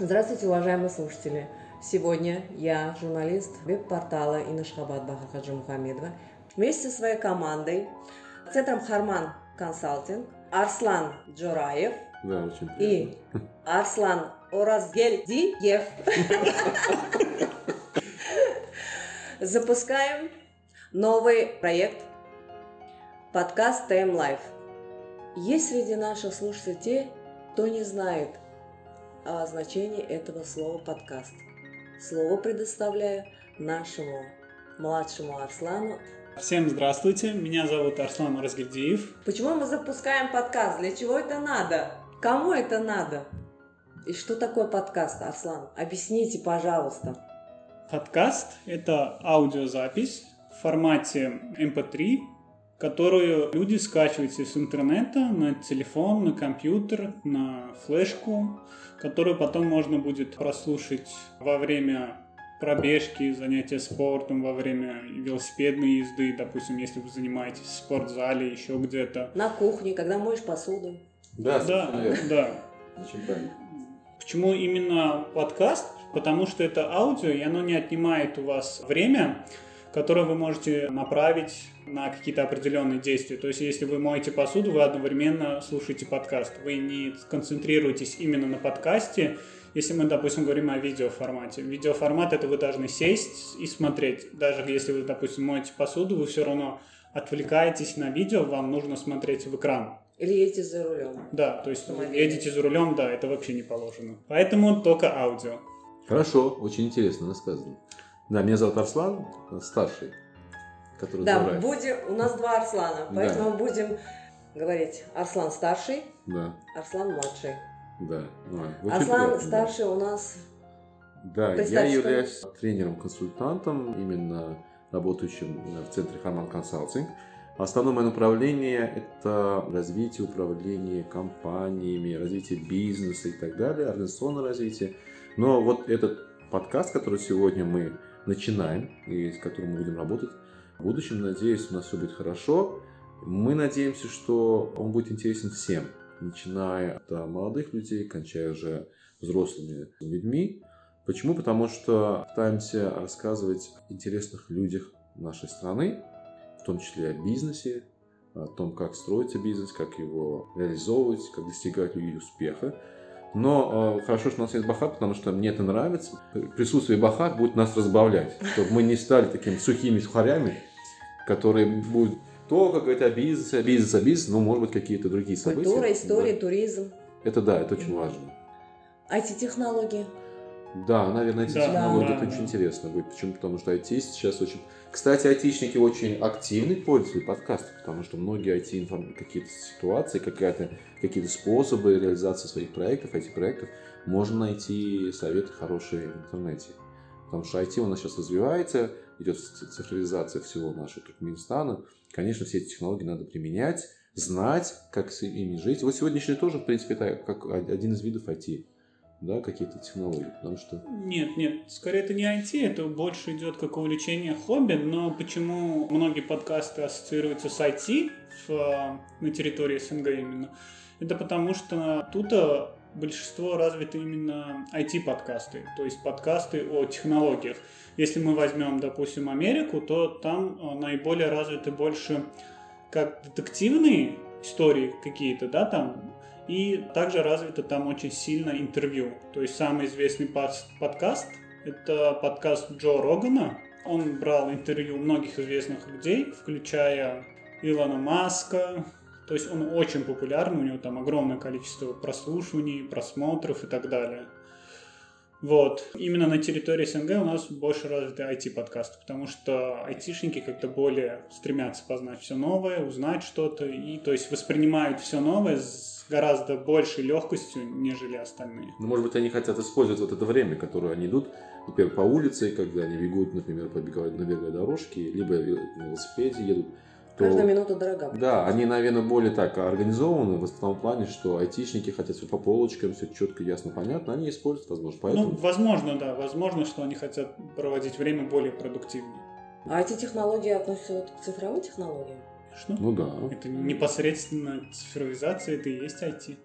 Здравствуйте, уважаемые слушатели! Сегодня я, журналист веб-портала Инашхабад Бахархаджи Мухамедова, вместе со своей командой, Центром Харман Консалтинг, Арслан Джораев Да, очень и. Арслан Оразгельдиев запускаем новый проект подкаст Time Life. Есть среди наших слушателей те, кто не знает о значении этого слова подкаст. Слово предоставляю нашему младшему Арслану. Всем здравствуйте, меня зовут Арслан Разгильдиев. Почему мы запускаем подкаст? Для чего это надо? Кому это надо? И что такое подкаст, Арслан? Объясните, пожалуйста. Подкаст – это аудиозапись в формате MP3, которую люди скачивают с интернета на телефон, на компьютер, на флешку, которую потом можно будет прослушать во время пробежки, занятия спортом, во время велосипедной езды, допустим, если вы занимаетесь в спортзале, еще где-то. На кухне, когда моешь посуду. Да, Да, верно. да. Очень правильно. Почему именно подкаст? Потому что это аудио, и оно не отнимает у вас время, которое вы можете направить на какие-то определенные действия. То есть, если вы моете посуду, вы одновременно слушаете подкаст. Вы не концентрируетесь именно на подкасте. Если мы, допустим, говорим о видеоформате. Видеоформат это вы должны сесть и смотреть. Даже если вы, допустим, моете посуду, вы все равно отвлекаетесь на видео, вам нужно смотреть в экран. Или едете за рулем. Да, то есть вы Автомобиле. едете за рулем, да, это вообще не положено. Поэтому только аудио. Хорошо, очень интересно рассказано. Да, меня зовут Арслан, э, старший, который Да, будем, у нас два Арслана, Да. поэтому будем говорить Арслан старший, Да, Арслан младший. да. ну, Арслан приятно, да. старший у нас Да, я являюсь тренером-консультантом, именно работающим в центре Харман Консалтинг. Основное мое направление – это развитие управления компаниями, развитие бизнеса и так далее, организационное развитие. Но вот этот подкаст, который сегодня мы начинаем и с которым мы будем работать, в будущем, надеюсь, у нас все будет хорошо. Мы надеемся, что он будет интересен всем, начиная от а, молодых людей, кончая уже взрослыми людьми. Почему? Потому что пытаемся рассказывать о интересных людях нашей страны, в том числе о бизнесе, о том, как строится бизнес, как его реализовывать, как достигать люди успеха. Но э, хорошо, что у нас есть Бахар, потому что мне это нравится. Присутствие Бахар будет нас разбавлять, чтобы мы не стали такими сухими сухарями, которые будут только говорить о бизнесе, о бизнесе, о бизнесе, но, может быть, какие-то другие события. культура, история, Да. туризм, Это да, это очень важно. IT-технологии. Да, наверное, эти Да, технологии да, это да. очень интересно будет. Почему? Потому что IT сейчас очень... Кстати, айтишники очень активны пользуются подкастом, потому что многие IT информ- какие-то ситуации, какая-то, какие-то способы реализации своих проектов, IT-проектов, можно найти советы хорошие в интернете. Потому что IT у нас сейчас развивается, идет цифровизация всего нашего Туркменистана. Конечно, все эти технологии надо применять, знать, как с ими жить. Вот сегодняшний тоже, в принципе, это как один из видов IT да, какие-то технологии, потому что Нет, нет, скорее это не IT, это больше идет как увлечение хобби, но почему многие подкасты ассоциируются с IT в, э, на территории СНГ именно? Это потому что тут э, большинство развиты именно IT-подкасты, то есть подкасты о технологиях. Если мы возьмем, допустим, Америку, то там э, наиболее развиты больше как детективные истории какие-то, да, там и также развито там очень сильно интервью. То есть самый известный пас- подкаст – это подкаст Джо Рогана. Он брал интервью многих известных людей, включая Илона Маска. То есть он очень популярный, у него там огромное количество прослушиваний, просмотров и так далее. Вот. Именно на территории СНГ у нас больше развиты IT-подкасты, потому что айтишники как-то более стремятся познать все новое, узнать что-то, и то есть воспринимают все новое с гораздо большей легкостью, нежели остальные. Ну, может быть, они хотят использовать вот это время, которое они идут, например, по улице, когда они бегут, например, по беговой, на беговой дорожке, либо на велосипеде едут. То- Каждая минута дорога. Да, они, наверное, более так организованы в том плане, что айтишники хотят все по полочкам, все четко, ясно, понятно, они используют, возможно, поэтому... Ну, возможно, да, возможно, что они хотят проводить время более продуктивнее. А эти технологии относятся вот к цифровым технологиям? Конечно. Ну да. Это непосредственно цифровизация, это и есть IT.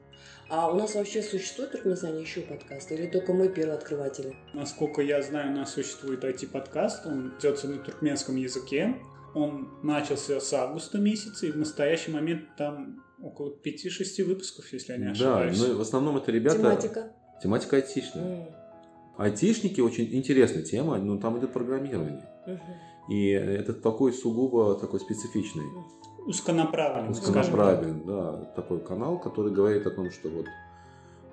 А у нас вообще существует в Туркменистане еще подкаст? Или только мы первооткрыватели? Насколько я знаю, у нас существует IT-подкаст, он ведется на туркменском языке. Он начался с августа месяца, и в настоящий момент там около 5-6 выпусков, если я не Да, ошибаюсь. но в основном это ребята... Тематика? Тематика айтишная. М, Айтишники очень интересная тема, но там идет программирование. мгм. И это такой сугубо такой специфичный, Узконаправленный, узконаправленный, да, такой канал, который говорит о том, что вот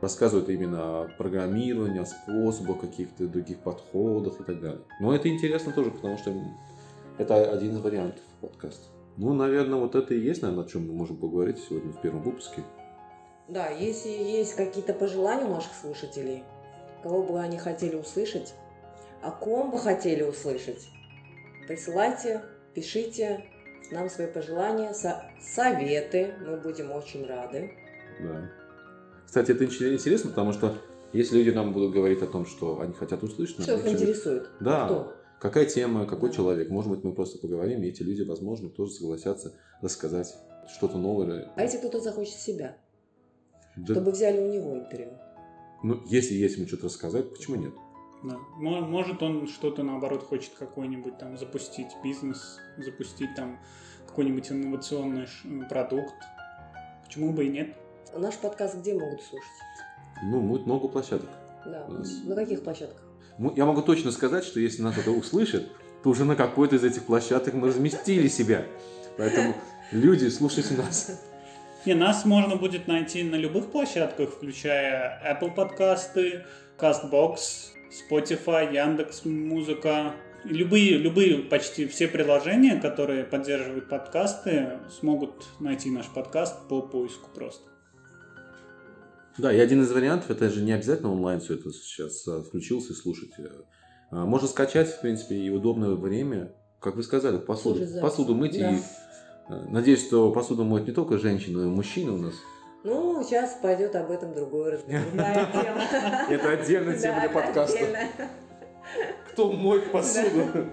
рассказывает именно о программировании, о способах каких-то других подходах и так далее. Но это интересно тоже, потому что это один из вариантов подкаста. Ну, наверное, вот это и есть, наверное, о чем мы можем поговорить сегодня в первом выпуске. Да, если есть какие-то пожелания у наших слушателей, кого бы они хотели услышать, о ком бы хотели услышать, присылайте, пишите нам свои пожелания, со- советы, мы будем очень рады. Да. Кстати, это интересно, потому что если люди нам будут говорить о том, что они хотят услышать, Что их интересует? Да. Кто? Какая тема, какой Да. человек, может быть, мы просто поговорим, и эти люди, возможно, тоже согласятся рассказать что-то новое. А если кто-то захочет себя, Да, чтобы взяли у него интервью? Ну, если есть ему что-то рассказать, почему нет? Да. Мо- Может, он что-то, наоборот, хочет какой-нибудь там запустить бизнес, запустить там какой-нибудь инновационный продукт. Почему бы и нет? Наш подкаст где могут слушать? Ну, будет много площадок. Да. На каких площадках? Я могу точно сказать, что если нас это услышит, то уже на какой-то из этих площадок мы разместили себя. Поэтому люди, слушайте нас. Не, нас можно будет найти на любых площадках, включая Apple подкасты, CastBox, Spotify, Яндекс Музыка. Любые, любые, почти все приложения, которые поддерживают подкасты, смогут найти наш подкаст по поиску просто. Да, и один из вариантов, это же не обязательно онлайн все это сейчас а, включился и слушать. А, Можно скачать, в принципе, и удобное время, как вы сказали, посуду, посуду мыть. Да. И а, надеюсь, что посуду моют не только женщины, но и мужчины у нас. Ну, сейчас пойдет об этом другой разговор. Другая тема. Это отдельная тема для подкаста. Кто моет посуду?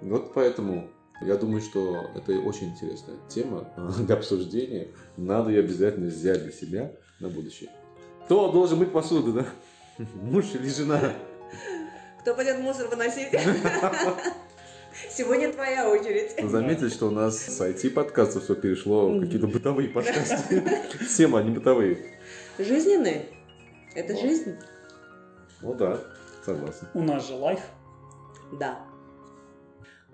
Вот поэтому я думаю, что это очень интересная тема для обсуждения. Надо ее обязательно взять для себя на будущее. Кто должен мыть посуду, да? Муж или жена? Кто пойдет мусор выносить? Сегодня твоя очередь. Заметили, что у нас с IT-подкастов все перешло в какие-то бытовые подкасты. Темы, они бытовые. Жизненные. Это Вот. жизнь? Ну да, согласен. У нас же лайф. Да.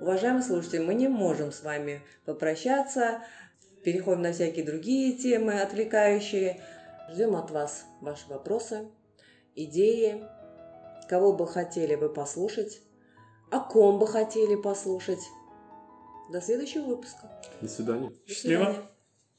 Уважаемые слушатели, мы не можем с вами попрощаться. Переходим на всякие другие темы, отвлекающие. Ждем от вас ваши вопросы, идеи, кого бы хотели вы послушать, о ком бы хотели послушать. До следующего выпуска. До свидания. До Счастливо. свидания.